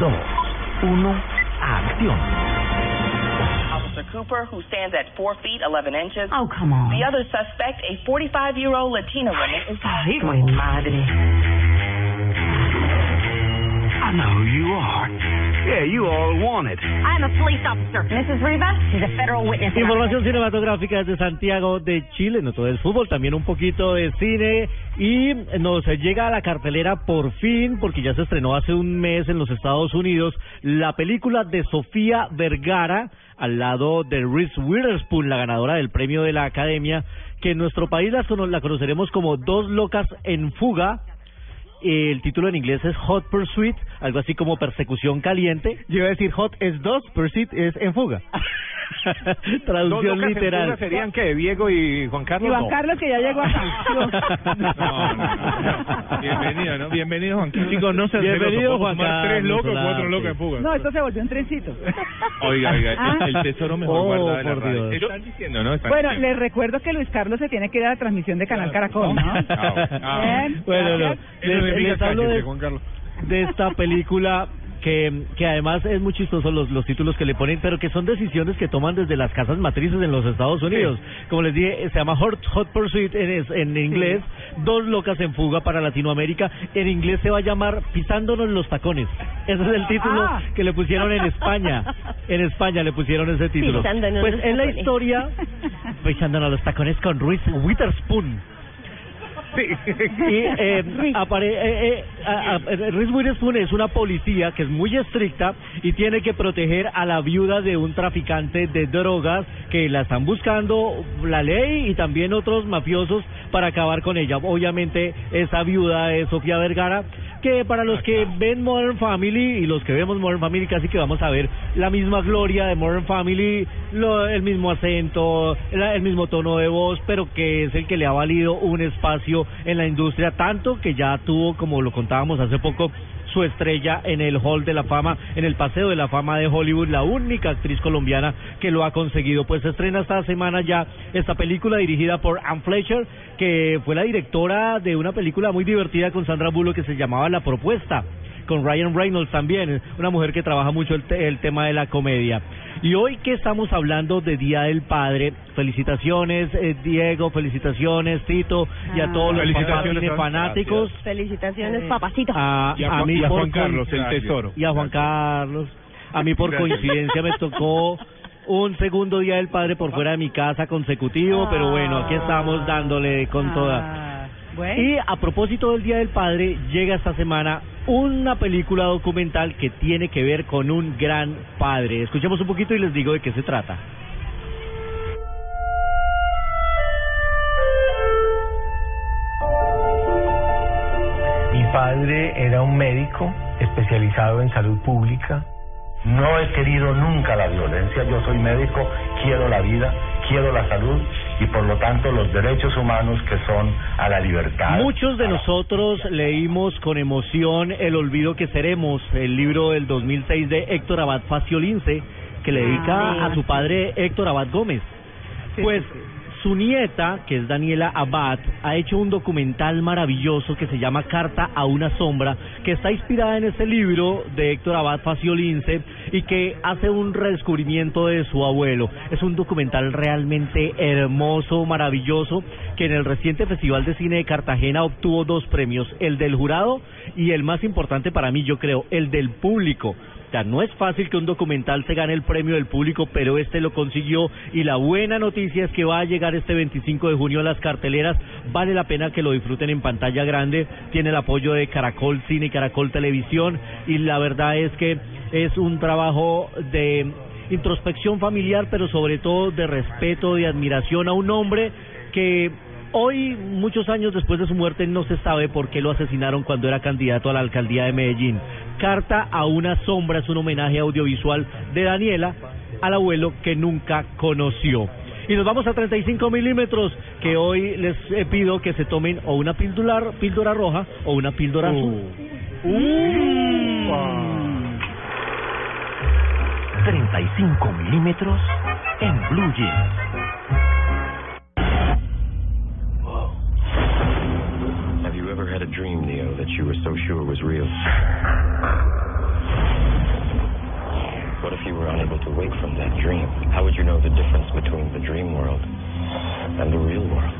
Dos, uno, acción. Officer Cooper, who stands at 4 feet 11 inches. Oh, come on. The other suspect, a 45-year-old Latina woman, is... Ay, güey, madre. I know who you are. Yeah, you all want it. I'm a police officer. Mrs. Rivas is a federal witness. Información cinematográfica desde Santiago de Chile, no todo es fútbol, también un poquito de cine y nos llega a la cartelera por fin, porque ya se estrenó hace un mes en los Estados Unidos, la película de Sofía Vergara al lado de Reese Witherspoon, la ganadora del premio de la Academia, que en nuestro país la conoceremos como Dos Locas en Fuga. El título en inglés es Hot Pursuit, algo así como Persecución Caliente. Yo iba a decir hot es dos, pursuit es en fuga. Dos Traducción en literal. serían que Diego y Juan Carlos. Juan no. Carlos, que ya llegó acá. No, no, no. Bienvenido, ¿no? Bienvenido, Juan Carlos. Chicos, no sean Bienvenido, Juan sumar Tres Carlos, locos, cuatro Solarte. locos en fuga. No, esto se volvió un trencito. Oiga, oiga, Ah. el, tesoro mejor Oh, guardado de la radio. Están diciendo, ¿no? Están Bueno, diciendo. les recuerdo que Luis Carlos se tiene que ir a la transmisión de Canal Caracol, ¿no? Ah, ah. Bien, Bueno, no. Les, hablo de, Juan Carlos. de esta película que, que además es muy chistoso los, los títulos que le ponen, pero que son decisiones que toman desde las casas matrices en los Estados Unidos. Como les dije, se llama Hot, Hot Pursuit en, en inglés, Dos locas en fuga para Latinoamérica. En inglés se va a llamar Pisándonos los tacones. Ese es el título Ah. que le pusieron en España. En España le pusieron ese título. Pisándonos Pues es la historia Pisándonos los tacones con Reese Witherspoon. Y eh, apare- eh, eh, a- a- Reese Witherspoon es una policía que es muy estricta y tiene que proteger a la viuda de un traficante de drogas que la están buscando la ley y también otros mafiosos para acabar con ella. Obviamente esa viuda es Sofía Vergara que para los que ven Modern Family y los que vemos Modern Family casi que vamos a ver la misma gloria de Modern Family, lo- el mismo acento, el, el mismo tono de voz, pero que es el que le ha valido un espacio en la industria, tanto que ya tuvo, como lo contábamos hace poco, su estrella en el Hall de la Fama, en el Paseo de la Fama de Hollywood, la única actriz colombiana que lo ha conseguido. Pues se estrena esta semana ya esta película dirigida por Anne Fletcher, que fue la directora de una película muy divertida con Sandra Bullock que se llamaba La Propuesta con Ryan Reynolds también, una mujer que trabaja mucho el, te- el tema de la comedia. Y hoy que estamos hablando de Día del Padre, felicitaciones eh, Diego, felicitaciones Tito y a todos los Felicitaciones, papás fanáticos. Felicitaciones, papacito. A, Y a mí y a Juan Carlos, el tesoro. Y a Juan Carlos. A mí por Gracias. coincidencia me tocó un segundo Día del Padre por fuera de mi casa consecutivo, pero bueno, aquí estamos dándole con toda. Ah, Bueno. Y a propósito del Día del Padre, llega esta semana una película documental que tiene que ver con un gran padre. Escuchemos un poquito y les digo de qué se trata. Mi padre era un médico especializado en salud pública. No he querido nunca la violencia. Yo soy médico, quiero la vida, quiero la salud y por lo tanto los derechos humanos que son a la libertad. Muchos de nosotros leímos con emoción El olvido que seremos, el libro del 2006 de Héctor Abad Faciolince, que le dedica Ah, a su padre Héctor Abad Gómez. Pues su nieta, que es Daniela Abad, ha hecho un documental maravilloso que se llama Carta a una sombra, que está inspirada en ese libro de Héctor Abad Faciolince y que hace un redescubrimiento de su abuelo. Es un documental realmente hermoso, maravilloso, que en el reciente Festival de Cine de Cartagena obtuvo dos premios, el del jurado y el más importante para mí, yo creo, el del público. No es fácil que un documental se gane el premio del público, pero este lo consiguió y la buena noticia es que va a llegar este 25 de junio a las carteleras. Vale la pena que lo disfruten en pantalla grande. Tiene el apoyo de Caracol Cine y Caracol Televisión y la verdad es que es un trabajo de introspección familiar, pero sobre todo de respeto, de admiración a un hombre que Hoy, muchos años después de su muerte, no se sabe por qué lo asesinaron cuando era candidato a la alcaldía de Medellín. Carta a una sombra es un homenaje audiovisual de Daniela al abuelo que nunca conoció. Y nos vamos a 35 milímetros, que hoy les eh, pido que se tomen o una píldora, píldora roja o una píldora azul. Uh. 35 milímetros en Blue Jeans. Have you ever had a dream, Neo, that you were so sure was real? What if you were unable to wake from that dream? How would you know the difference between the dream world and the real world?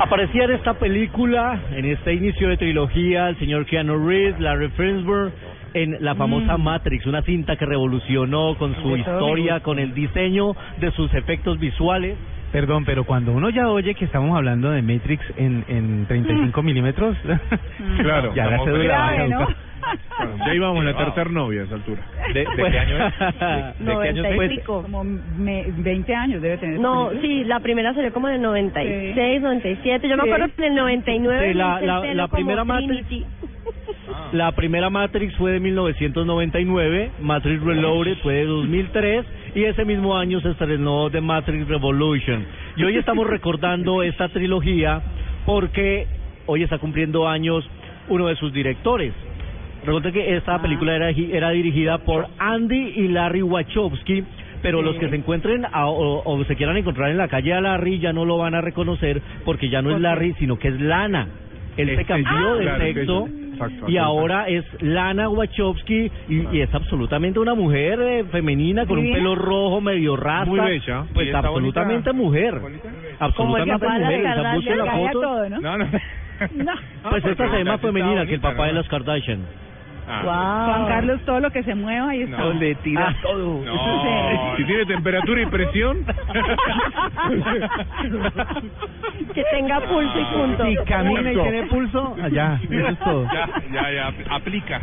Aparecía en esta película, en este inicio de trilogía, el señor Keanu Reeves, Larry Fishburne, en la famosa Mm. Matrix, una cinta que revolucionó con su De me historia, con el diseño de sus efectos visuales. Perdón, pero cuando uno ya oye que estamos hablando de Matrix en, en 35 milímetros, Claro, ya la cédula Grave, ¿no? caducar. Ya íbamos la tercera novia a esa altura. ¿De, de Pues- qué año es? ¿De, de qué año es? y Pues- pico. Como me- 20 años debe tener. No, sí, la primera salió como en el 96, 97. Yo me Sí. acuerdo que en el 99 Sí, la- la- la primera Matrix-. La primera Matrix fue de 1999, Matrix Reloaded fue de 2003 y ese mismo año se estrenó The Matrix Revolution. Y hoy estamos recordando esta trilogía porque hoy está cumpliendo años uno de sus directores. Recuerden que esta película era, era dirigida por Andy y Larry Wachowski, pero los que se encuentren a- o, o se quieran encontrar en la calle a Larry ya no lo van a reconocer porque ya no es Larry, sino que es Lana. Él se cambió de sexo exacto, y ahora es Lana Wachowski y, y es absolutamente una mujer eh, femenina con un pelo rojo medio rasta. Muy bella. Pues Y está absolutamente bonita. mujer. Absolutamente de la mujer. Kardashian, busquen la foto. todo, ¿no? No, no. No. Pues esta se ve más Está femenina que el bonita, papá de las Kardashian. Ah. Juan Carlos, todo lo que se mueva ahí está. No. Le tira todo. No, si tiene temperatura y presión. Que tenga pulso y punto. Si camina y tiene pulso, allá, eso es todo. ya, ya, ya, aplica.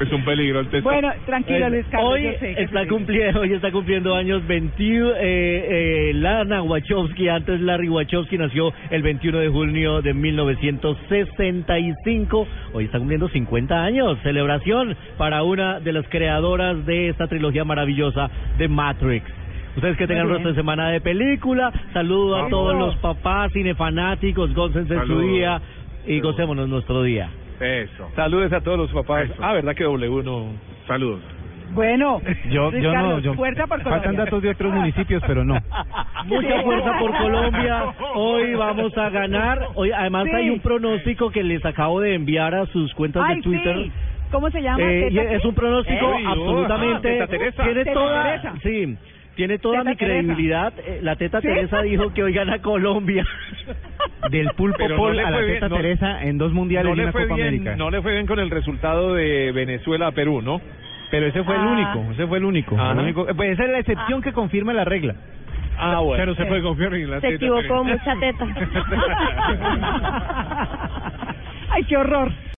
Es un peligro el texto. Bueno, tranquilo, Luis Carlos. hoy yo sé que está cumpliendo hoy está cumpliendo años 21 eh, eh, Lana Wachowski antes Larry Wachowski nació el 21 de junio de 1965 hoy está cumpliendo 50 años celebración para una de las creadoras de esta trilogía maravillosa de Matrix Ustedes que tengan Muy resto de semana de película, saludo a todos los papás, cinefanáticos, gócense su Saludos. día y gocémonos nuestro día. Eso. Saludes a todos los papás. Eso. Ah, ¿verdad que W no? Saludos. Bueno, Yo, Luis yo no, yo, fuerza por faltan Colombia. datos de otros municipios, pero no. Mucha fuerza por Colombia. Hoy vamos a ganar. Hoy además Sí. hay un pronóstico que les acabo de enviar a sus cuentas Ay, de Twitter. sí. ¿Cómo se llama? Eh, y ¿Teta es un pronóstico absolutamente ah, Teta Teresa. tiene Teta toda Teresa. sí tiene toda Teta mi credibilidad. Eh, La teta ¿Sí? Teresa dijo que hoy gana Colombia. Del pulpo no a la bien, teta no- Teresa en dos mundiales No y una Copa bien, América. no le fue bien con el resultado de Venezuela a Perú, ¿no? Pero ese fue el Ah. único, ese fue el único. El único- Pues esa es la excepción que confirma la regla. Ah, bueno. Se puede confiar en la Se teta, equivocó, pero- mucha teta. Ay, qué horror.